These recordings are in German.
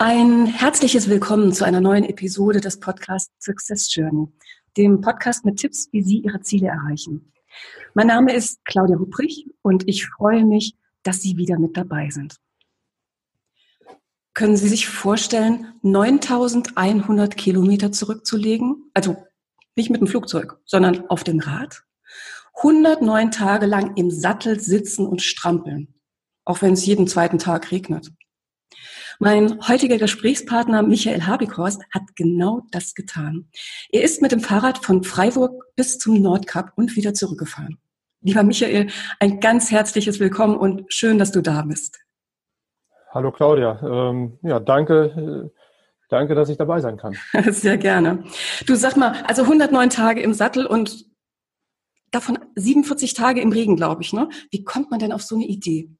Ein herzliches Willkommen zu einer neuen Episode des Podcasts Success Journey, dem Podcast mit Tipps, wie Sie Ihre Ziele erreichen. Mein Name ist Claudia Hubrich und ich freue mich, dass Sie wieder mit dabei sind. Können Sie sich vorstellen, 9100 Kilometer zurückzulegen? Also nicht mit dem Flugzeug, sondern auf dem Rad? 109 Tage lang im Sattel sitzen und strampeln, auch wenn es jeden zweiten Tag regnet. Mein heutiger Gesprächspartner Michael Habikhorst hat genau das getan. Er ist mit dem Fahrrad von Freiburg bis zum Nordkap und wieder zurückgefahren. Lieber Michael, ein ganz herzliches Willkommen und schön, dass du da bist. Hallo Claudia. Ähm, ja, danke. Äh, danke, dass ich dabei sein kann. Sehr gerne. Du sag mal, also 109 Tage im Sattel und davon 47 Tage im Regen, glaube ich. Ne? Wie kommt man denn auf so eine Idee?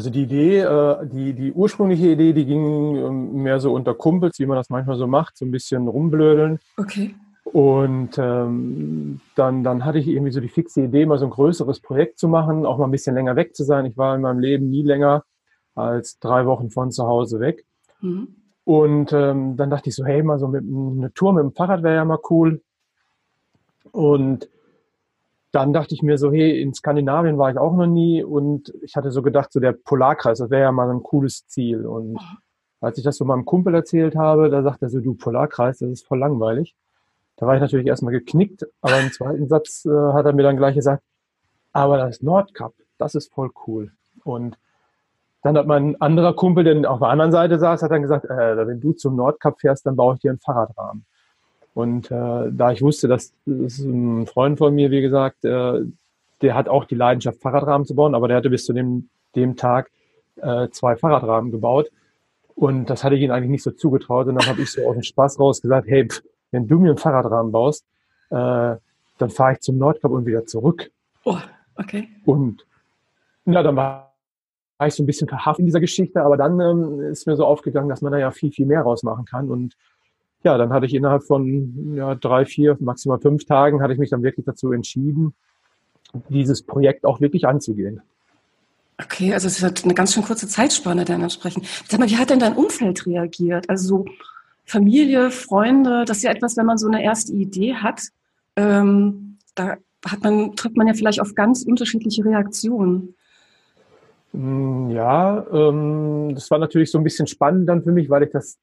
Also die Idee, äh, die, die ursprüngliche Idee, die ging ähm, mehr so unter Kumpels, wie man das manchmal so macht, so ein bisschen rumblödeln. Okay. Und ähm, dann, dann hatte ich irgendwie so die fixe Idee, mal so ein größeres Projekt zu machen, auch mal ein bisschen länger weg zu sein. Ich war in meinem Leben nie länger als drei Wochen von zu Hause weg. Mhm. Und ähm, dann dachte ich so, hey, mal so mit einer Tour mit dem Fahrrad wäre ja mal cool. Und dann dachte ich mir so, hey, in Skandinavien war ich auch noch nie und ich hatte so gedacht, so der Polarkreis, das wäre ja mal ein cooles Ziel. Und als ich das so meinem Kumpel erzählt habe, da sagte er so, du Polarkreis, das ist voll langweilig. Da war ich natürlich erstmal geknickt, aber im zweiten Satz äh, hat er mir dann gleich gesagt, aber das Nordkap, das ist voll cool. Und dann hat mein anderer Kumpel, der auf der anderen Seite saß, hat dann gesagt, äh, wenn du zum Nordkap fährst, dann baue ich dir einen Fahrradrahmen. Und äh, da ich wusste, dass das ein Freund von mir, wie gesagt, äh, der hat auch die Leidenschaft, Fahrradrahmen zu bauen, aber der hatte bis zu dem, dem Tag äh, zwei Fahrradrahmen gebaut. Und das hatte ich ihm eigentlich nicht so zugetraut. Und dann habe ich so aus dem Spaß raus gesagt, hey, pff, wenn du mir einen Fahrradrahmen baust, äh, dann fahre ich zum Nordkap und wieder zurück. Oh, okay. Und na, dann war ich so ein bisschen verhaftet in dieser Geschichte, aber dann ähm, ist mir so aufgegangen, dass man da ja viel, viel mehr rausmachen kann. Und ja, dann hatte ich innerhalb von ja, drei, vier, maximal fünf Tagen, hatte ich mich dann wirklich dazu entschieden, dieses Projekt auch wirklich anzugehen. Okay, also es hat eine ganz schön kurze Zeitspanne dann entsprechend. Sag mal, wie hat denn dein Umfeld reagiert? Also so Familie, Freunde, das ist ja etwas, wenn man so eine erste Idee hat, ähm, da hat man, trifft man ja vielleicht auf ganz unterschiedliche Reaktionen. Mm, ja, ähm, das war natürlich so ein bisschen spannend dann für mich, weil ich das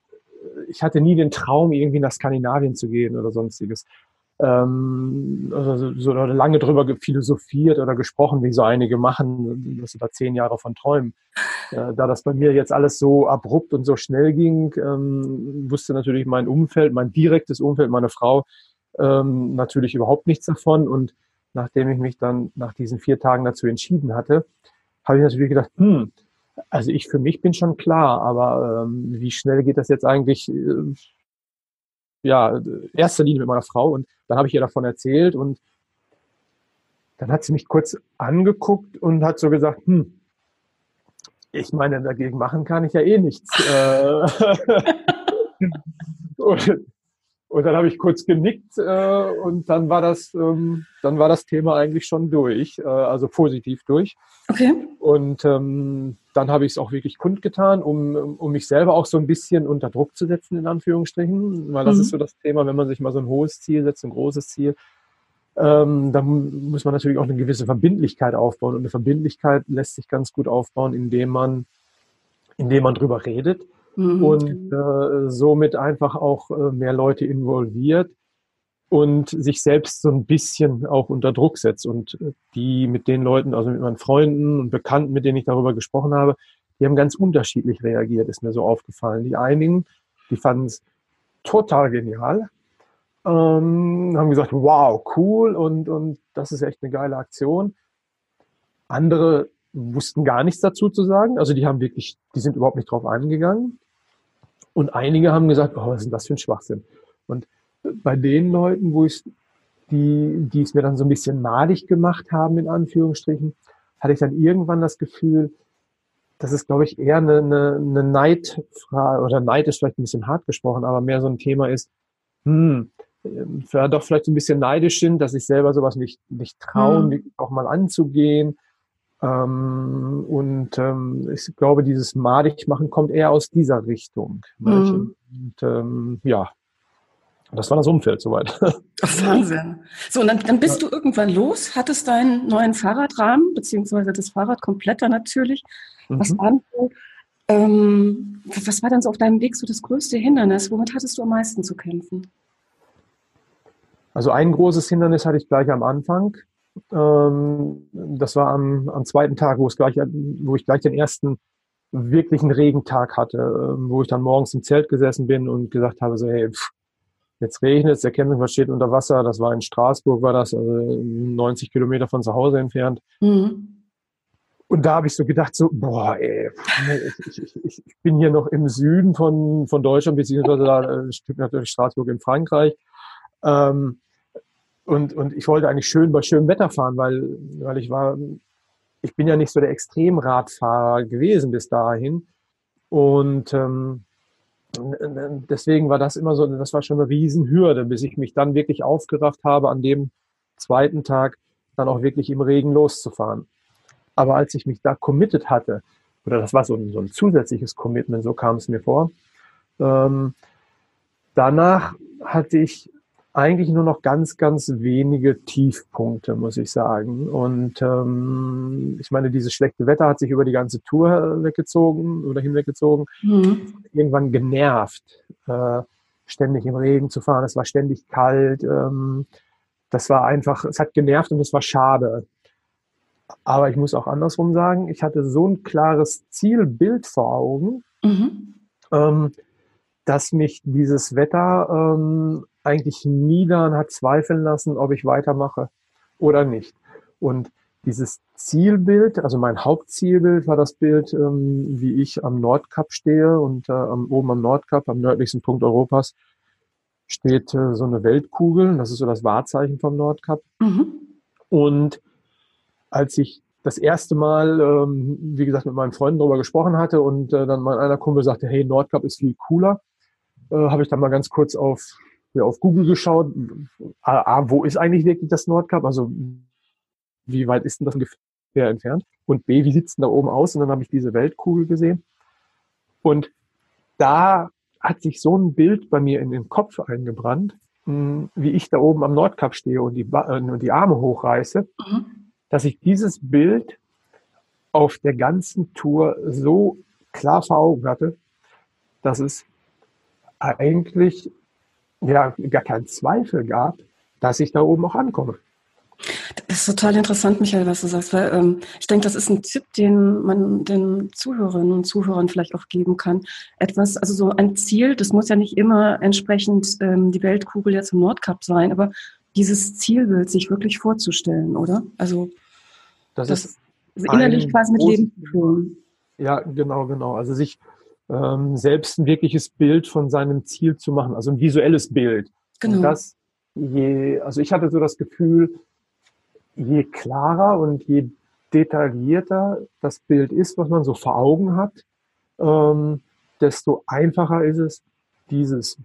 ich hatte nie den Traum, irgendwie nach Skandinavien zu gehen oder sonstiges. Ähm, also so lange drüber philosophiert oder gesprochen, wie so einige machen, dass sie da zehn Jahre von träumen. Äh, da das bei mir jetzt alles so abrupt und so schnell ging, ähm, wusste natürlich mein Umfeld, mein direktes Umfeld, meine Frau, ähm, natürlich überhaupt nichts davon. Und nachdem ich mich dann nach diesen vier Tagen dazu entschieden hatte, habe ich natürlich gedacht, hm, also ich für mich bin schon klar, aber ähm, wie schnell geht das jetzt eigentlich? Äh, ja, erster Linie mit meiner Frau und dann habe ich ihr davon erzählt und dann hat sie mich kurz angeguckt und hat so gesagt, hm, ich meine, dagegen machen kann ich ja eh nichts. Äh, und, und dann habe ich kurz genickt äh, und dann war das, ähm, dann war das Thema eigentlich schon durch, äh, also positiv durch. Okay. Und ähm, dann habe ich es auch wirklich kundgetan, um, um mich selber auch so ein bisschen unter Druck zu setzen, in Anführungsstrichen. Weil das mhm. ist so das Thema, wenn man sich mal so ein hohes Ziel setzt, ein großes Ziel, ähm, dann muss man natürlich auch eine gewisse Verbindlichkeit aufbauen. Und eine Verbindlichkeit lässt sich ganz gut aufbauen, indem man, indem man drüber redet mhm. und äh, somit einfach auch äh, mehr Leute involviert und sich selbst so ein bisschen auch unter Druck setzt. Und äh, die mit den Leuten, also mit meinen Freunden und Bekannten, mit denen ich darüber gesprochen habe, die haben ganz unterschiedlich reagiert, ist mir so aufgefallen. Die einigen, die fanden es total genial, ähm, haben gesagt, wow, cool und, und das ist echt eine geile Aktion. Andere wussten gar nichts dazu zu sagen, also die haben wirklich, die sind überhaupt nicht drauf eingegangen. Und einige haben gesagt, oh, was ist denn das für ein Schwachsinn? Und bei den Leuten, wo ich die, die es mir dann so ein bisschen madig gemacht haben, in Anführungsstrichen, hatte ich dann irgendwann das Gefühl, das ist, glaube ich, eher eine, eine, eine Neidfrage, oder Neid ist vielleicht ein bisschen hart gesprochen, aber mehr so ein Thema ist, hm, ja, doch vielleicht ein bisschen neidisch sind, dass ich selber sowas nicht, nicht trauen, hm. auch mal anzugehen. Ähm, und ähm, ich glaube, dieses madig machen kommt eher aus dieser Richtung. Hm. Und ähm, ja, das war das Umfeld soweit. Wahnsinn. So, und dann, dann bist ja. du irgendwann los, hattest deinen neuen Fahrradrahmen, beziehungsweise das Fahrrad kompletter natürlich. Mhm. Was, war so, ähm, was war dann so auf deinem Weg so das größte Hindernis? Womit hattest du am meisten zu kämpfen? Also ein großes Hindernis hatte ich gleich am Anfang. Ähm, das war am, am zweiten Tag, wo, es gleich, wo ich gleich den ersten wirklichen Regentag hatte, ähm, wo ich dann morgens im Zelt gesessen bin und gesagt habe, so, hey, pff, Jetzt regnet es, der Campingplatz steht unter Wasser. Das war in Straßburg, war das, also 90 Kilometer von zu Hause entfernt. Mhm. Und da habe ich so gedacht, so, boah, ey, ich, ich, ich, bin hier noch im Süden von, von Deutschland, beziehungsweise da ein Stück natürlich Straßburg in Frankreich. Ähm, und, und ich wollte eigentlich schön bei schönem Wetter fahren, weil, weil ich war, ich bin ja nicht so der Extremradfahrer gewesen bis dahin. Und ähm, deswegen war das immer so, das war schon eine Riesenhürde, bis ich mich dann wirklich aufgerafft habe, an dem zweiten Tag dann auch wirklich im Regen loszufahren. Aber als ich mich da committed hatte, oder das war so ein, so ein zusätzliches Commitment, so kam es mir vor, ähm, danach hatte ich eigentlich nur noch ganz, ganz wenige Tiefpunkte, muss ich sagen. Und ähm, ich meine, dieses schlechte Wetter hat sich über die ganze Tour weggezogen oder hinweggezogen. Mhm. Irgendwann genervt, äh, ständig im Regen zu fahren. Es war ständig kalt. Ähm, das war einfach, es hat genervt und es war schade. Aber ich muss auch andersrum sagen, ich hatte so ein klares Zielbild vor Augen, mhm. ähm, dass mich dieses Wetter ähm, eigentlich nie daran hat zweifeln lassen, ob ich weitermache oder nicht. Und dieses Zielbild, also mein Hauptzielbild war das Bild, ähm, wie ich am Nordkap stehe und äh, oben am Nordkap, am nördlichsten Punkt Europas, steht äh, so eine Weltkugel. Das ist so das Wahrzeichen vom Nordkap. Mhm. Und als ich das erste Mal, ähm, wie gesagt, mit meinen Freunden darüber gesprochen hatte und äh, dann mein einer Kumpel sagte, hey, Nordkap ist viel cooler, äh, habe ich dann mal ganz kurz auf mir auf Google geschaut, A, A, wo ist eigentlich wirklich das Nordkap? Also wie weit ist denn das ungefähr entfernt? Und B, wie sieht es denn da oben aus? Und dann habe ich diese Weltkugel gesehen. Und da hat sich so ein Bild bei mir in den Kopf eingebrannt, hm, wie ich da oben am Nordkap stehe und die, äh, und die Arme hochreiße, mhm. dass ich dieses Bild auf der ganzen Tour so klar vor Augen hatte, dass es eigentlich ja gar keinen Zweifel gab, dass ich da oben auch ankomme. Das ist total interessant, Michael, was du sagst, weil ähm, ich denke, das ist ein Tipp, den man den Zuhörerinnen und Zuhörern vielleicht auch geben kann. Etwas, also so ein Ziel, das muss ja nicht immer entsprechend ähm, die Weltkugel jetzt im Nordkap sein, aber dieses Zielbild sich wirklich vorzustellen, oder? Also das, das ist innerlich quasi mit Leben zu füllen. Ja, genau, genau. Also sich ähm, selbst ein wirkliches Bild von seinem Ziel zu machen, also ein visuelles Bild. Genau. Und das je, also ich hatte so das Gefühl, je klarer und je detaillierter das Bild ist, was man so vor Augen hat, ähm, desto einfacher ist es, dieses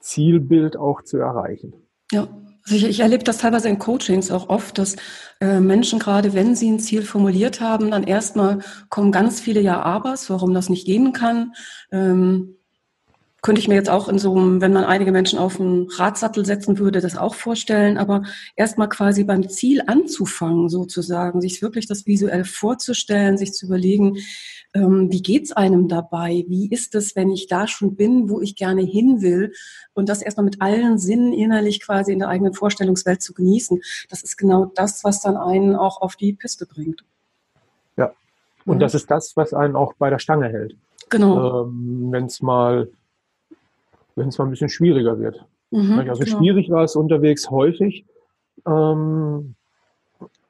Zielbild auch zu erreichen. Ja, also ich, ich erlebe das teilweise in Coachings auch oft, dass äh, Menschen gerade, wenn sie ein Ziel formuliert haben, dann erstmal kommen ganz viele Ja-Abers, warum das nicht gehen kann. Ähm, könnte ich mir jetzt auch in so einem, wenn man einige Menschen auf einen Radsattel setzen würde, das auch vorstellen, aber erstmal quasi beim Ziel anzufangen, sozusagen, sich wirklich das visuell vorzustellen, sich zu überlegen, ähm, wie geht's einem dabei? Wie ist es, wenn ich da schon bin, wo ich gerne hin will? Und das erstmal mit allen Sinnen innerlich quasi in der eigenen Vorstellungswelt zu genießen. Das ist genau das, was dann einen auch auf die Piste bringt. Ja. Und ja. das ist das, was einen auch bei der Stange hält. Genau. Ähm, wenn es mal wenn es mal ein bisschen schwieriger wird. Mhm, also genau. schwierig war es unterwegs häufig, ähm,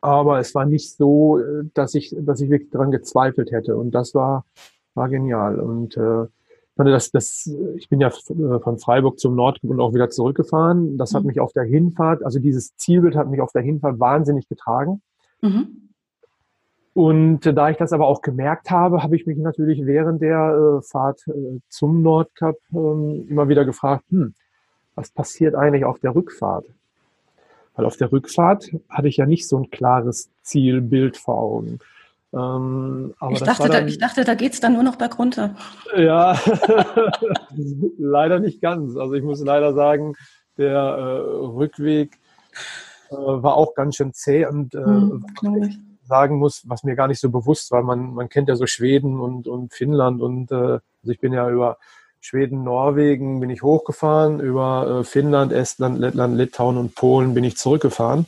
aber es war nicht so, dass ich, dass ich wirklich daran gezweifelt hätte. Und das war, war genial. Und äh, das, das, ich bin ja von Freiburg zum Nord und auch wieder zurückgefahren. Das hat mhm. mich auf der Hinfahrt, also dieses Zielbild hat mich auf der Hinfahrt wahnsinnig getragen. Mhm. Und da ich das aber auch gemerkt habe, habe ich mich natürlich während der äh, Fahrt äh, zum Nordkap äh, immer wieder gefragt, hm, was passiert eigentlich auf der Rückfahrt? Weil auf der Rückfahrt hatte ich ja nicht so ein klares Zielbild vor Augen. Ähm, ich, dachte, dann, da, ich dachte, da geht's dann nur noch bergunter. Ja, leider nicht ganz. Also ich muss leider sagen, der äh, Rückweg äh, war auch ganz schön zäh und äh, hm, sagen muss, was mir gar nicht so bewusst war. Man, man kennt ja so Schweden und, und Finnland und äh, also ich bin ja über Schweden, Norwegen bin ich hochgefahren, über äh, Finnland, Estland, Lettland, Litauen und Polen bin ich zurückgefahren.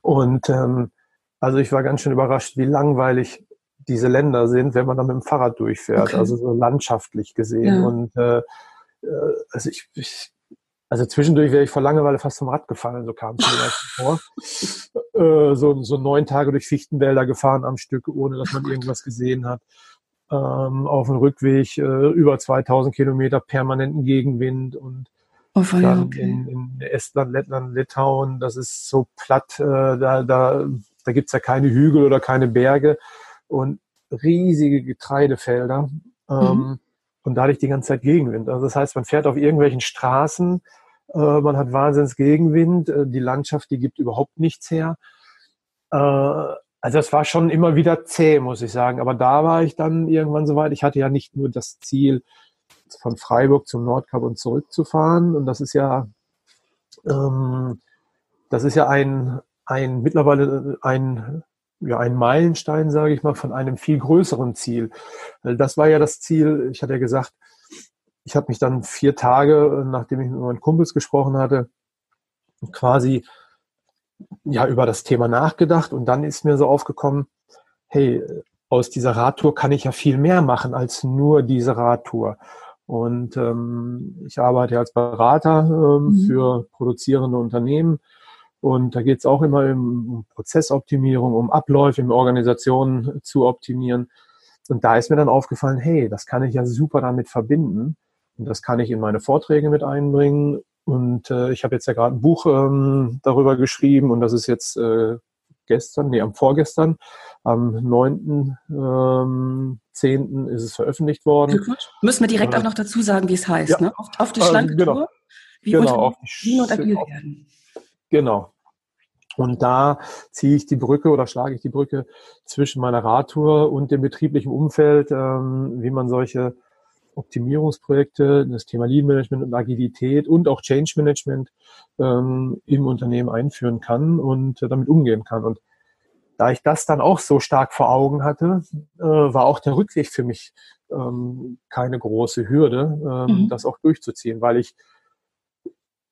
Und ähm, also ich war ganz schön überrascht, wie langweilig diese Länder sind, wenn man da mit dem Fahrrad durchfährt, okay. also so landschaftlich gesehen. Ja. Und äh, äh also ich, ich also zwischendurch wäre ich vor Langeweile fast vom Rad gefallen, so kam es mir vor. Äh, so, so neun Tage durch Fichtenwälder gefahren am Stück, ohne dass man irgendwas gesehen hat. Ähm, auf dem Rückweg äh, über 2000 Kilometer permanenten Gegenwind und oh, dann okay. in, in, Estland, Lettland, Litauen, das ist so platt, äh, da, da, da gibt's ja keine Hügel oder keine Berge und riesige Getreidefelder. Ähm, mhm. Und dadurch die ganze Zeit Gegenwind. Also das heißt, man fährt auf irgendwelchen Straßen, man hat wahnsinns Gegenwind, äh, die Landschaft, die gibt überhaupt nichts her. Äh, also das war schon immer wieder zäh, muss ich sagen. Aber da war ich dann irgendwann soweit. Ich hatte ja nicht nur das Ziel, von Freiburg zum Nordkap und zurückzufahren. Und das ist ja, ähm, das ist ja ein, ein mittlerweile ein ja, ein Meilenstein, sage ich mal, von einem viel größeren Ziel. Das war ja das Ziel, ich hatte ja gesagt, ich habe mich dann vier Tage, nachdem ich mit meinen Kumpels gesprochen hatte, quasi ja über das Thema nachgedacht und dann ist mir so aufgekommen, hey, aus dieser Radtour kann ich ja viel mehr machen als nur diese Radtour. Und ähm, ich arbeite als Berater ähm, mhm. für produzierende Unternehmen und da geht es auch immer um Prozessoptimierung, um Abläufe in Organisationen zu optimieren. Und da ist mir dann aufgefallen, hey, das kann ich ja super damit verbinden. Das kann ich in meine Vorträge mit einbringen. Und äh, ich habe jetzt ja gerade ein Buch ähm, darüber geschrieben und das ist jetzt äh, gestern, nee, am vorgestern, am 9. Ähm, 10. ist es veröffentlicht worden. Müssen wir direkt äh, auch noch dazu sagen, wie es heißt, ja, ne? Auf, auf die schlanke äh, genau, Tour, wie genau, auf die, und agil werden. Genau, und da ziehe ich die Brücke oder schlage ich die Brücke zwischen meiner Radtour und dem betrieblichen Umfeld, ähm, wie man solche Optimierungsprojekte, das Thema Lean Management und Agilität und auch Change Management ähm, im Unternehmen einführen kann und äh, damit umgehen kann. Und da ich das dann auch so stark vor Augen hatte, äh, war auch der Rückweg für mich ähm, keine große Hürde, ähm, mhm. das auch durchzuziehen, weil ich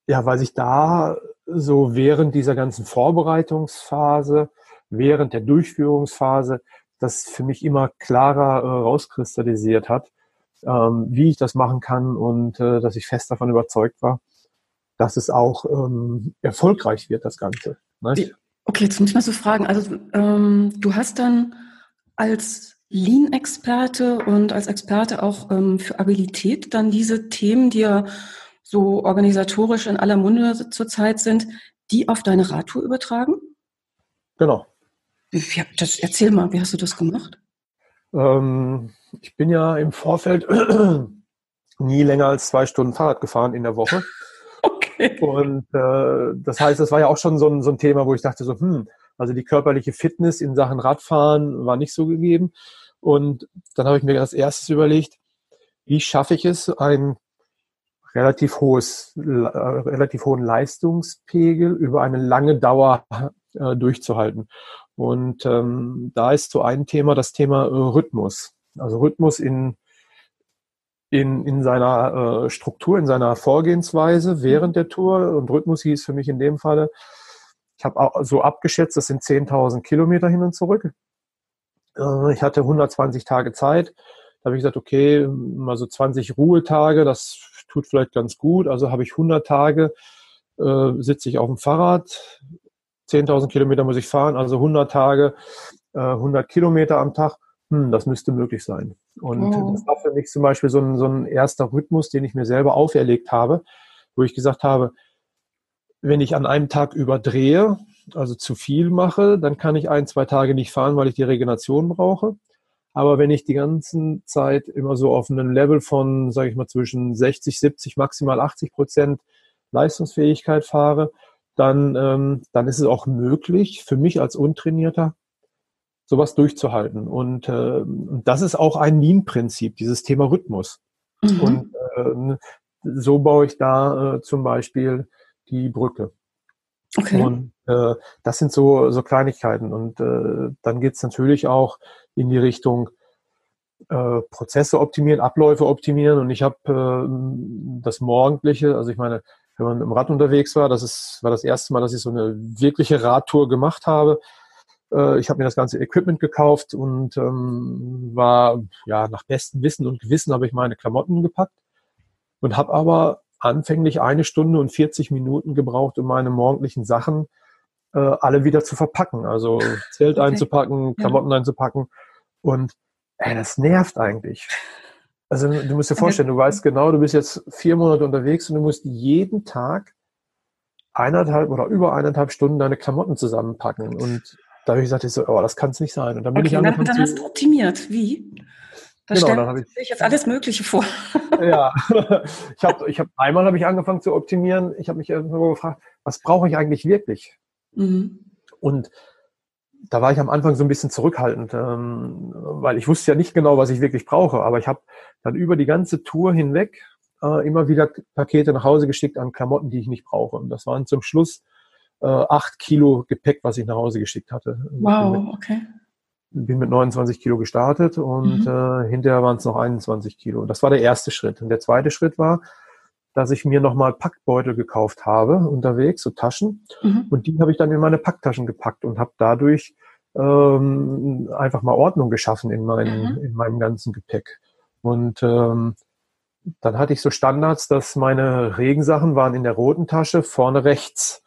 ja, weil sich da so während dieser ganzen Vorbereitungsphase, während der Durchführungsphase, das für mich immer klarer äh, rauskristallisiert hat, ähm, wie ich das machen kann und äh, dass ich fest davon überzeugt war, dass es auch ähm, erfolgreich wird, das Ganze. Nicht? Okay, jetzt muss ich mal so fragen. Also ähm, du hast dann als Lean-Experte und als Experte auch ähm, für Abilität dann diese Themen, die ja so organisatorisch in aller Munde zurzeit sind, die auf deine Radtour übertragen? Genau. Wie, das, erzähl mal, wie hast du das gemacht? Ähm, ich bin ja im Vorfeld nie länger als zwei Stunden Fahrrad gefahren in der Woche. Okay. Und äh, das heißt, das war ja auch schon so ein, so ein Thema, wo ich dachte so, hm, also die körperliche Fitness in Sachen Radfahren war nicht so gegeben. Und dann habe ich mir als erstes überlegt, wie schaffe ich es, ein relativ hohes, äh, relativ hohen Leistungspegel über eine lange Dauer äh, durchzuhalten. Und ähm, da ist so ein Thema das Thema äh, Rhythmus. Also Rhythmus in, in, in seiner äh, Struktur, in seiner Vorgehensweise während der Tour. Und Rhythmus hieß für mich in dem Falle, ich habe so abgeschätzt, das sind 10.000 Kilometer hin und zurück. Äh, ich hatte 120 Tage Zeit. Da habe ich gesagt, okay, mal so 20 Ruhetage, das tut vielleicht ganz gut. Also habe ich 100 Tage, äh, sitze ich auf dem Fahrrad, 10.000 Kilometer muss ich fahren, also 100 Tage, äh, 100 Kilometer am Tag. Hm, das müsste möglich sein. Und oh. das war für mich zum Beispiel so ein, so ein erster Rhythmus, den ich mir selber auferlegt habe, wo ich gesagt habe, wenn ich an einem Tag überdrehe, also zu viel mache, dann kann ich ein, zwei Tage nicht fahren, weil ich die Regeneration brauche. Aber wenn ich die ganze Zeit immer so auf einem Level von, sage ich mal, zwischen 60, 70, maximal 80 Prozent Leistungsfähigkeit fahre, dann, ähm, dann ist es auch möglich für mich als Untrainierter, sowas durchzuhalten. Und äh, das ist auch ein Lean-Prinzip, dieses Thema Rhythmus. Mhm. Und äh, so baue ich da äh, zum Beispiel die Brücke. Okay. Und äh, das sind so, so Kleinigkeiten. Und äh, dann geht's natürlich auch in die Richtung äh, Prozesse optimieren, Abläufe optimieren. Und ich habe äh, das Morgendliche, also ich meine, wenn man im Rad unterwegs war, das ist, war das erste Mal, dass ich so eine wirkliche Radtour gemacht habe. Äh, ich habe mir das ganze Equipment gekauft und ähm, war ja nach bestem Wissen und Gewissen habe ich meine Klamotten gepackt und habe aber anfänglich eine Stunde und 40 Minuten gebraucht, um meine morgendlichen Sachen äh, alle wieder zu verpacken. Also Zelt okay. einzupacken, Klamotten ja. einzupacken. Und ey, das nervt eigentlich. Also du musst dir vorstellen, du weißt genau, du bist jetzt vier Monate unterwegs und du musst jeden Tag eineinhalb oder über eineinhalb Stunden deine Klamotten zusammenpacken. Und da habe ich gesagt, ich so, oh, das kann es nicht sein. Und dann bin okay, ich angefangen dann, dann hast du optimiert. Wie? Da genau, dann habe ich sich jetzt alles Mögliche vor. ja, ich habe ich hab, einmal habe ich angefangen zu optimieren. Ich habe mich irgendwo gefragt, was brauche ich eigentlich wirklich? Mhm. Und da war ich am Anfang so ein bisschen zurückhaltend, ähm, weil ich wusste ja nicht genau, was ich wirklich brauche. Aber ich habe dann über die ganze Tour hinweg äh, immer wieder Pakete nach Hause geschickt an Klamotten, die ich nicht brauche. Und das waren zum Schluss äh, acht Kilo Gepäck, was ich nach Hause geschickt hatte. Wow, okay bin mit 29 Kilo gestartet und mhm. äh, hinterher waren es noch 21 Kilo. Das war der erste Schritt. Und der zweite Schritt war, dass ich mir nochmal Packbeutel gekauft habe unterwegs, so Taschen. Mhm. Und die habe ich dann in meine Packtaschen gepackt und habe dadurch ähm, einfach mal Ordnung geschaffen in, meinen, mhm. in meinem ganzen Gepäck. Und ähm, dann hatte ich so Standards, dass meine Regensachen waren in der roten Tasche vorne rechts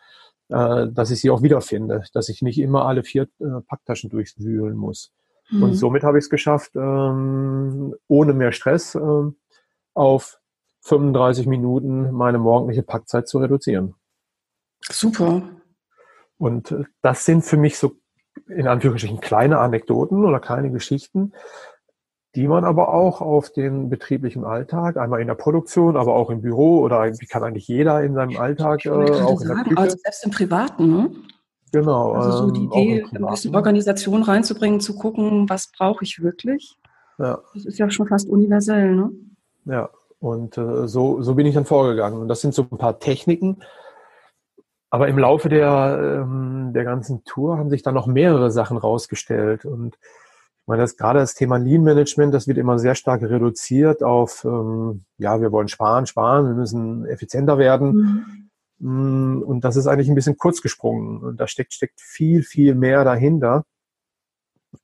äh, dass ich sie auch wiederfinde, dass ich nicht immer alle vier äh, Packtaschen durchwühlen muss. Mhm. Und somit habe ich es geschafft, ähm, ohne mehr Stress äh, auf 35 Minuten meine morgendliche Packzeit zu reduzieren. Super. Und äh, das sind für mich so in Anführungsstrichen kleine Anekdoten oder kleine Geschichten, die man aber auch auf den betrieblichen Alltag, einmal in der Produktion, aber auch im Büro oder wie kann eigentlich jeder in seinem Alltag äh, auch in der Küche. Also selbst im Privaten, ne? Genau. Also so die ähm, Idee, ein bisschen Organisation reinzubringen, zu gucken, was brauche ich wirklich. Ja. Das ist ja schon fast universell, ne? Ja, und äh, so, so bin ich dann vorgegangen. Und das sind so ein paar Techniken. Aber im Laufe der, ähm, der ganzen Tour haben sich dann noch mehrere Sachen rausgestellt. Und ich meine, das, gerade das Thema Lean Management, das wird immer sehr stark reduziert auf, ähm, ja, wir wollen sparen, sparen, wir müssen effizienter werden. Mhm. Mm, und das ist eigentlich ein bisschen kurz gesprungen. Und da steckt, steckt viel, viel mehr dahinter.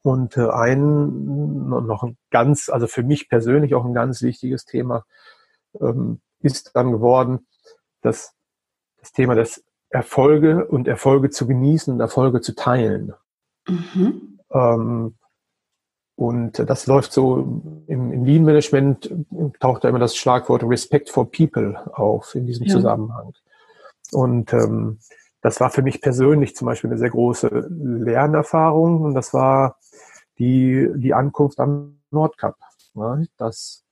Und äh, ein, noch ein ganz, also für mich persönlich auch ein ganz wichtiges Thema ähm, ist dann geworden, dass das Thema des Erfolge und Erfolge zu genießen und Erfolge zu teilen. Mhm. Ähm, und das läuft so im, im Lean Management taucht da immer das Schlagwort Respect for People auf in diesem ja. Zusammenhang. Und ähm, das war für mich persönlich zum Beispiel eine sehr große Lernerfahrung und das war die, die Ankunft am Nordkap. Ne? Dass,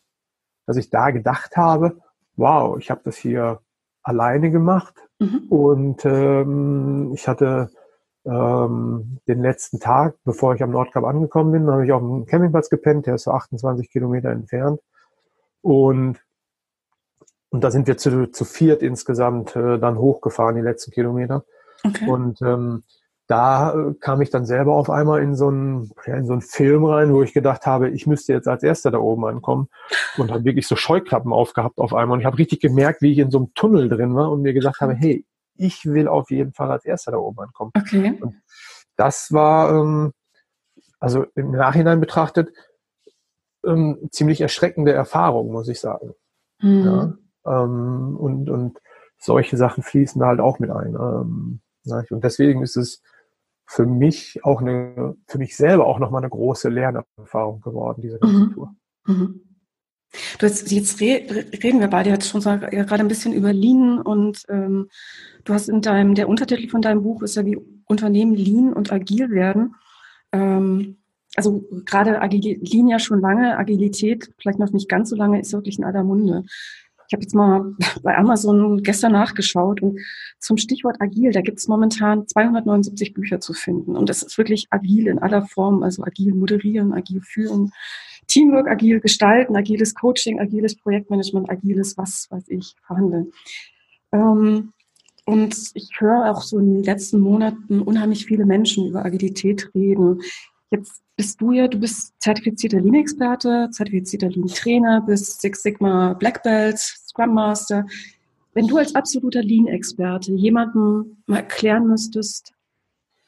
dass ich da gedacht habe, wow, ich habe das hier alleine gemacht mhm. und ähm, ich hatte ähm, den letzten Tag, bevor ich am Nordkap angekommen bin, habe ich auf dem Campingplatz gepennt, der ist so 28 Kilometer entfernt. Und, und da sind wir zu, zu viert insgesamt äh, dann hochgefahren, die letzten Kilometer. Okay. Und ähm, da äh, kam ich dann selber auf einmal in so einen, ja, in so einen Film rein, wo ich gedacht habe, ich müsste jetzt als Erster da oben ankommen und habe wirklich so Scheuklappen aufgehabt auf einmal. Und ich habe richtig gemerkt, wie ich in so einem Tunnel drin war und mir gesagt habe, hey, ich will auf jeden Fall als Erster da oben ankommen. Okay. Und das war, ähm, also im Nachhinein betrachtet, ähm, ziemlich erschreckende Erfahrung, muss ich sagen. Mhm. Ja, ähm, und, und solche Sachen fließen da halt auch mit ein. Ähm, und deswegen ist es für mich auch eine, für mich selber auch nochmal eine große Lernerfahrung geworden, diese ganze mhm. Tour. Mhm. Du jetzt, jetzt re reden wir beide jetzt schon so, gerade ein bisschen über Lean und ähm, du hast in deinem, der Untertitel von deinem Buch ist ja wie Unternehmen lean und agil werden. Ähm, also gerade Agil Lean ja schon lange, Agilität vielleicht noch nicht ganz so lange, ist wirklich in aller Munde. Ich habe jetzt mal bei Amazon gestern nachgeschaut und zum Stichwort agil, da gibt es momentan 279 Bücher zu finden. Und das ist wirklich agil in aller Form, also agil moderieren, agil führen, Teamwork, agil gestalten, agiles Coaching, agiles Projektmanagement, agiles was weiß ich, verhandeln. Ähm, und ich höre auch so in den letzten Monaten unheimlich viele Menschen über Agilität reden. Jetzt bist du ja, du bist zertifizierter Lean-Experte, zertifizierter Lean-Trainer, bist Six Sigma Black Belt, Scrum Master. Wenn du als absoluter Lean-Experte jemandem mal erklären müsstest,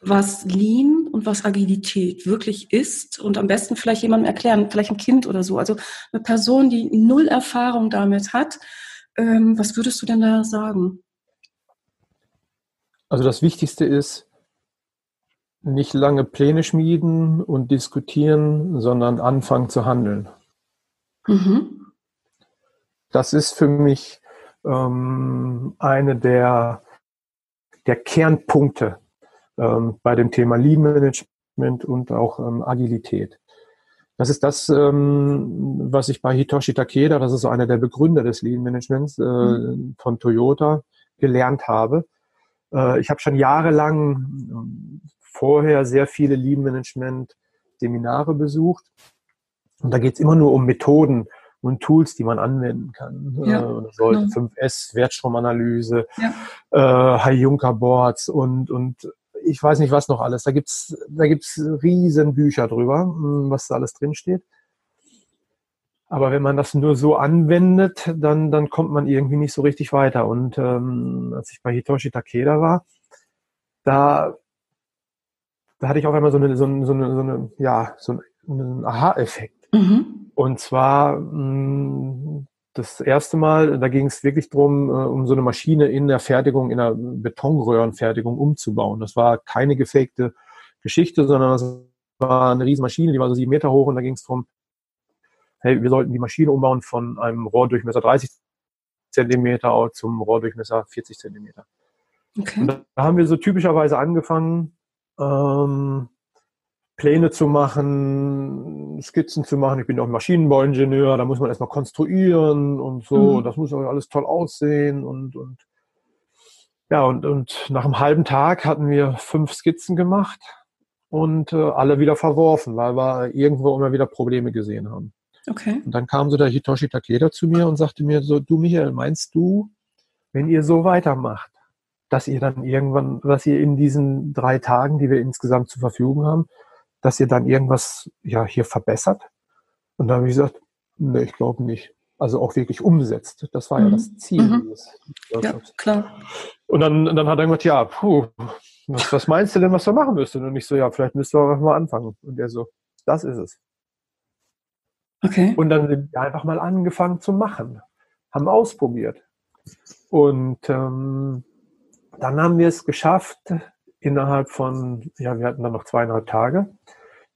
was Lean und was Agilität wirklich ist und am besten vielleicht jemandem erklären, vielleicht ein Kind oder so, also eine Person, die null Erfahrung damit hat, ähm, was würdest du denn da sagen? Also das Wichtigste ist, nicht lange Pläne schmieden und diskutieren, sondern anfangen zu handeln. Mhm. Das ist für mich ähm, eine der, der Kernpunkte ähm, bei dem Thema Lean Management und auch ähm, Agilität. Das ist das, ähm, was ich bei Hitoshi Takeda, das ist so einer der Begründer des Lean Managements äh, mhm. von Toyota, gelernt habe. Äh, ich habe schon jahrelang ähm, vorher sehr viele Lean Management Seminare besucht. Und da geht es immer nur um Methoden und Tools, die man anwenden kann. Ja, äh, sollte genau. 5S, Wertstromanalyse, ja. äh, High Juncker Boards und, und ich weiß nicht was noch alles. Da gibt's da gibt's riesen Bücher drüber, hm, was da alles drinsteht. Aber wenn man das nur so anwendet, dann, dann kommt man irgendwie nicht so richtig weiter. Und ähm, als ich bei Hitoshi Takeda war, da da hatte ich auf einmal so eine, so eine, so eine, so eine ja, so einen Aha-Effekt. Mhm. Und zwar mh, mm, das erste Mal, da ging es wirklich drum, äh, um so eine Maschine in der Fertigung, in der Betonröhrenfertigung umzubauen. Das war keine gefakte Geschichte, sondern das war eine riesen Maschine, die war so sieben Meter hoch und da ging es drum, hey, wir sollten die Maschine umbauen von einem Rohrdurchmesser 30 Zentimeter zum Rohrdurchmesser 40 Zentimeter. Okay. Und da haben wir so typischerweise angefangen, ähm, Pläne zu machen, Skizzen zu machen. Ich bin auch Maschinenbauingenieur, da muss man erstmal konstruieren und so. Mhm. Das muss auch alles toll aussehen und, und ja, und, und nach einem halben Tag hatten wir fünf Skizzen gemacht und äh, alle wieder verworfen, weil wir irgendwo immer wieder Probleme gesehen haben. Okay. Und dann kam so der Hitoshi Takeda zu mir und sagte mir so, du Michael, meinst du, wenn ihr so weitermacht, dass ihr dann irgendwann, dass ihr in diesen drei Tagen, die wir insgesamt zur Verfügung haben, dass ihr dann irgendwas ja hier verbessert? Und dann habe ich gesagt, nee, ich glaube nicht. Also auch wirklich umsetzt. Das war mhm. ja das Ziel mhm. dieses Ja, klar. Und dann, dann hat er gesagt, ja, puh, was, was meinst du denn, was wir machen müssen? Und ich so, ja, vielleicht müssen wir mal anfangen. Und er so, das ist es. Okay. Und dann sind wir einfach mal angefangen zu machen, haben ausprobiert. Und ähm, dann haben wir es geschafft, innerhalb von, ja, wir hatten dann noch zweieinhalb Tage,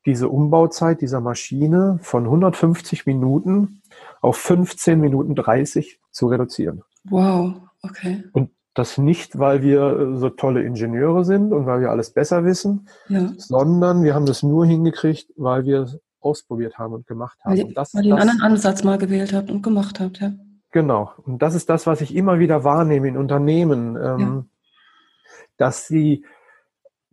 diese Umbauzeit dieser Maschine von 150 Minuten auf 15 Minuten 30 zu reduzieren. Wow, okay. Und das nicht, weil wir so tolle Ingenieure sind und weil wir alles besser wissen, ja. sondern wir haben das nur hingekriegt, weil wir es ausprobiert haben und gemacht haben. Weil, das, weil ihr einen anderen Ansatz mal gewählt habt und gemacht habt, ja. Genau. Und das ist das, was ich immer wieder wahrnehme in Unternehmen. Ähm, ja dass sie,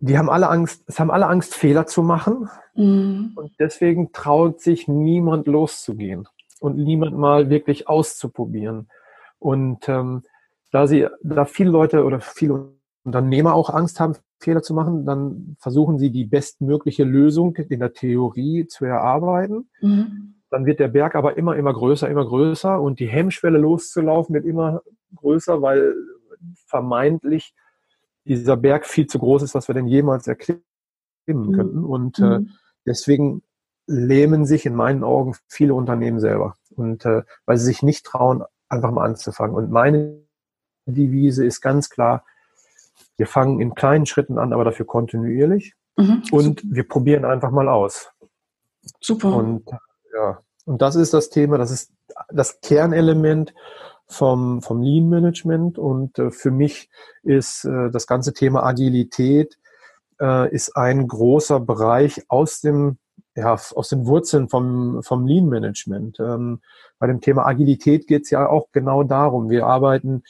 die haben alle Angst, es haben alle Angst, Fehler zu machen. Mhm. Und deswegen traut sich niemand loszugehen und niemand mal wirklich auszuprobieren. Und ähm, da sie, da viele Leute oder viele Unternehmer auch Angst haben, Fehler zu machen, dann versuchen sie die bestmögliche Lösung in der Theorie zu erarbeiten. Mhm. Dann wird der Berg aber immer, immer größer, immer größer und die Hemmschwelle loszulaufen wird immer größer, weil vermeintlich dieser Berg viel zu groß ist, was wir denn jemals erklimmen mhm. könnten. Und äh, mhm. deswegen lähmen sich in meinen Augen viele Unternehmen selber. Und äh, weil sie sich nicht trauen, einfach mal anzufangen. Und meine Devise ist ganz klar, wir fangen in kleinen Schritten an, aber dafür kontinuierlich. Mhm, und super. wir probieren einfach mal aus. Super. Und ja, und das ist das Thema, das ist das Kernelement vom, vom Lean Management. Und äh, für mich ist äh, das ganze Thema Agilität äh, ist ein großer Bereich aus dem ja, aus den Wurzeln vom, vom Lean Management. Ähm, bei dem Thema Agilität geht es ja auch genau darum. Wir arbeiten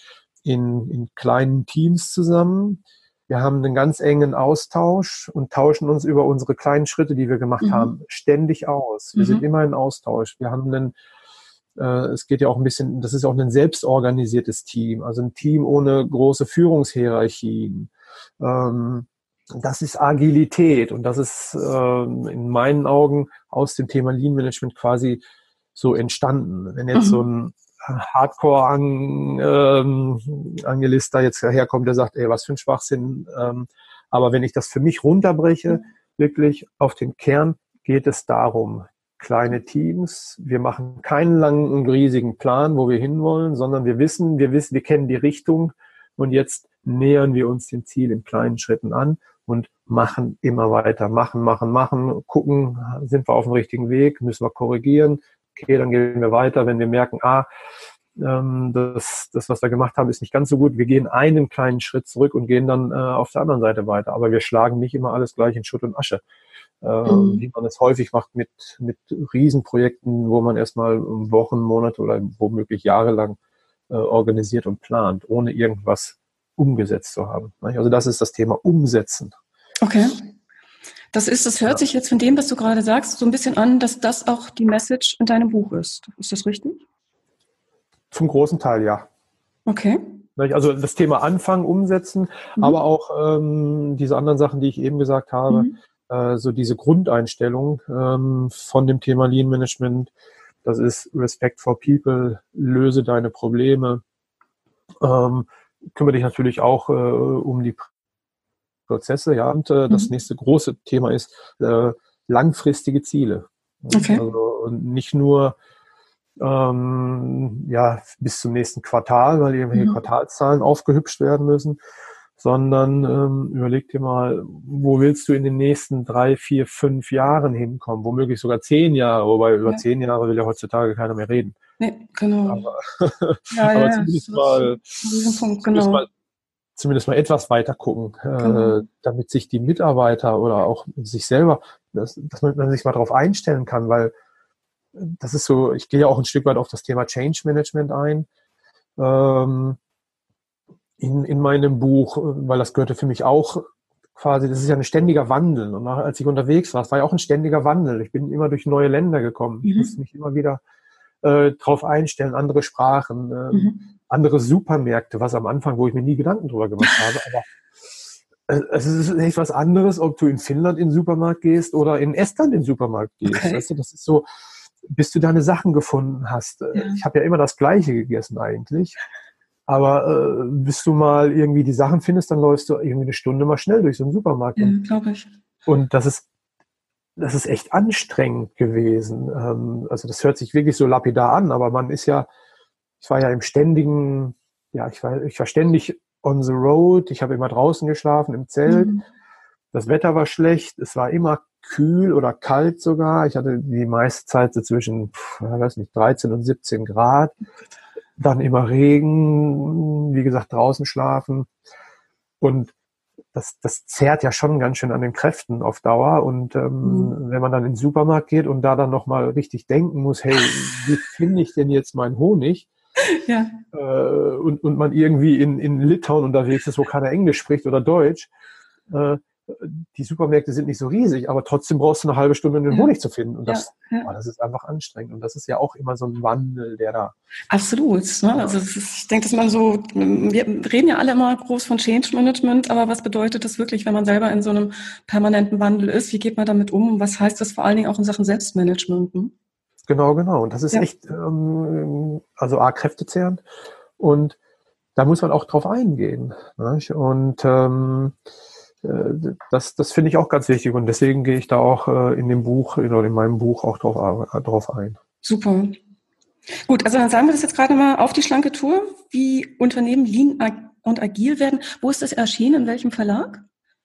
in, in kleinen Teams zusammen. Wir haben einen ganz engen Austausch und tauschen uns über unsere kleinen Schritte, die wir gemacht mhm. haben, ständig aus. Wir mhm. sind immer in Austausch. Wir haben einen, es geht ja auch ein bisschen, das ist auch ein selbstorganisiertes Team, also ein Team ohne große Führungshierarchien. Ähm, das ist Agilität und das ist äh, in meinen Augen aus dem Thema Lean Management quasi so entstanden. Wenn jetzt mhm. so ein Hardcore-Angelist ähm, da jetzt herkommt, der sagt, ey, was für ein Schwachsinn. Ähm, aber wenn ich das für mich runterbreche, mhm. wirklich auf den Kern, geht es darum, kleine Teams. Wir machen keinen langen riesigen Plan, wo wir hinwollen, sondern wir wissen, wir wissen, wir kennen die Richtung. Und jetzt nähern wir uns dem Ziel in kleinen Schritten an und machen immer weiter, machen, machen, machen, gucken, sind wir auf dem richtigen Weg, müssen wir korrigieren, okay, dann gehen wir weiter, wenn wir merken, ah, ähm, das, das, was wir gemacht haben, ist nicht ganz so gut. Wir gehen einen kleinen Schritt zurück und gehen dann äh, auf der anderen Seite weiter. Aber wir schlagen nicht immer alles gleich in Schutt und Asche, äh, mhm. wie man es häufig macht mit, mit Riesenprojekten, wo man erstmal Wochen, Monate oder womöglich jahrelang äh, organisiert und plant, ohne irgendwas umgesetzt zu haben. Also das ist das Thema Umsetzen. Okay. Das ist, das hört ja. sich jetzt von dem, was du gerade sagst, so ein bisschen an, dass das auch die Message in deinem Buch ist. Ist das richtig? Zum großen Teil ja. Okay. Also das Thema Anfangen, Umsetzen, mhm. aber auch ähm, diese anderen Sachen, die ich eben gesagt habe, mhm. äh, so diese Grundeinstellung ähm, von dem Thema Lean Management, das ist Respect for People, löse deine Probleme, ähm, kümmere dich natürlich auch äh, um die Prozesse, ja. Und äh, mhm. das nächste große Thema ist äh, langfristige Ziele. Okay. Also nicht nur ähm, ja bis zum nächsten Quartal, weil irgendwelche mhm. Quartalszahlen aufgehübscht werden müssen, sondern ähm, überleg dir mal, wo willst du in den nächsten drei, vier, fünf Jahren hinkommen? Womöglich sogar zehn Jahre, wobei über ja. zehn Jahre will ja heutzutage keiner mehr reden. Nee, genau. Aber, ja, aber ja, zumindest, mal, Punkt, genau. zumindest, mal, zumindest mal etwas weiter gucken, äh, genau. äh, damit sich die Mitarbeiter oder auch sich selber, dass, dass man sich mal darauf einstellen kann, weil das ist so, ich gehe ja auch ein Stück weit auf das Thema Change Management ein. Ähm, in, in meinem Buch, weil das gehörte für mich auch quasi, das ist ja ein ständiger Wandel. Und als ich unterwegs war, es war ja auch ein ständiger Wandel. Ich bin immer durch neue Länder gekommen. Mhm. Ich musste mich immer wieder äh, drauf einstellen, andere Sprachen, äh, mhm. andere Supermärkte, was am Anfang, wo ich mir nie Gedanken drüber gemacht habe, aber äh, es ist nicht was anderes, ob du in Finnland in den Supermarkt gehst oder in Estland in den Supermarkt gehst. Okay. Weißt du, das ist so, bis du deine Sachen gefunden hast. Äh, ja. Ich habe ja immer das Gleiche gegessen eigentlich. Aber äh, bis du mal irgendwie die Sachen findest, dann läufst du irgendwie eine Stunde mal schnell durch so einen Supermarkt. Ja, glaube ich. Und das ist das ist echt anstrengend gewesen. Ähm, also das hört sich wirklich so lapidar an, aber man ist ja, ich war ja im ständigen, ja, ich war, ich war ständig on the road, ich habe immer draußen geschlafen im Zelt. Mhm. Das Wetter war schlecht, es war immer kühl oder kalt sogar. Ich hatte die meiste Zeit so zwischen, ich weiß nicht, 13 und 17 Grad. Dann immer Regen, wie gesagt, draußen schlafen. Und das, das zehrt ja schon ganz schön an den Kräften auf Dauer. Und ähm, mhm. wenn man dann in den Supermarkt geht und da dann nochmal richtig denken muss, hey, wie finde ich denn jetzt meinen Honig? Ja. Äh, und, und man irgendwie in, in Litauen unterwegs ist, wo keiner Englisch spricht oder Deutsch, äh, die Supermärkte sind nicht so riesig, aber trotzdem brauchst du eine halbe Stunde, um den Honig zu finden. Und das, ja, ja. Oh, das ist einfach anstrengend. Und das ist ja auch immer so ein Wandel, der da. Absolut. Ne? Also ist, ich denke, dass man so, wir reden ja alle immer groß von Change Management, aber was bedeutet das wirklich, wenn man selber in so einem permanenten Wandel ist? Wie geht man damit um? Was heißt das vor allen Dingen auch in Sachen Selbstmanagement? Hm? Genau, genau. Und das ist ja. echt, ähm, also A, kräftezehrend und da muss man auch drauf eingehen. Nicht? Und ähm, äh, das, das finde ich auch ganz wichtig und deswegen gehe ich da auch äh, in dem Buch oder in meinem Buch auch drauf, äh, drauf ein. Super. Gut, also dann sagen wir das jetzt gerade mal auf die schlanke Tour, wie Unternehmen lean und agil werden. Wo ist das erschienen? In welchem Verlag?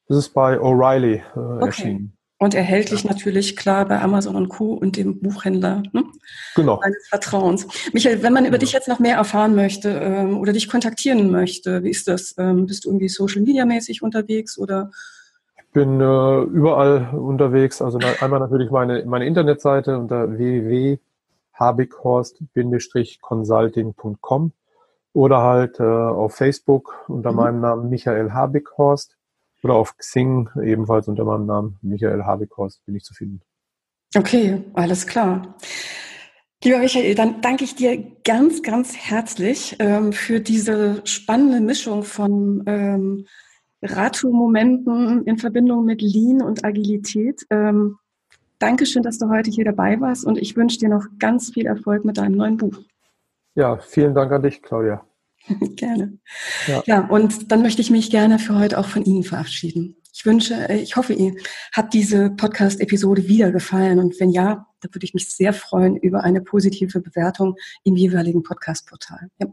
Das ist bei O'Reilly äh, okay. erschienen. Und erhältlich ja. natürlich klar bei Amazon und Co. und dem Buchhändler ne? genau. deines Vertrauens. Michael, wenn man über genau. dich jetzt noch mehr erfahren möchte ähm, oder dich kontaktieren möchte, wie ist das? Ähm, bist du irgendwie Social Media mäßig unterwegs oder? Ich bin äh, überall unterwegs. Also einmal natürlich meine, meine Internetseite unter www.habighorst-consulting.com oder halt äh, auf Facebook unter mhm. meinem Namen Michael Habighorst oder auf Xing ebenfalls unter meinem Namen Michael Habekhorst bin ich zu finden. Okay, alles klar. Lieber Michael, dann danke ich dir ganz, ganz herzlich ähm, für diese spannende Mischung von ähm, Ratu-Momenten in Verbindung mit Lean und Agilität. Ähm, Dankeschön, dass du heute hier dabei warst und ich wünsche dir noch ganz viel Erfolg mit deinem neuen Buch. Ja, vielen Dank an dich, Claudia. gerne. Ja. ja, und dann möchte ich mich gerne für heute auch von Ihnen verabschieden. Ich wünsche, äh, ich hoffe, Ihnen hat diese Podcast-Episode wieder gefallen. Und wenn ja, dann würde ich mich sehr freuen über eine positive Bewertung im jeweiligen Podcast-Portal. Ja.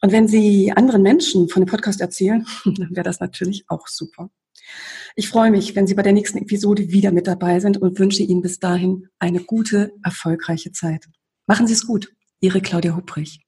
Und wenn Sie anderen Menschen von dem Podcast erzählen, dann wäre das natürlich auch super. Ich freue mich, wenn Sie bei der nächsten Episode wieder mit dabei sind und wünsche Ihnen bis dahin eine gute, erfolgreiche Zeit. Machen Sie es gut. Ihre Claudia Hupprich.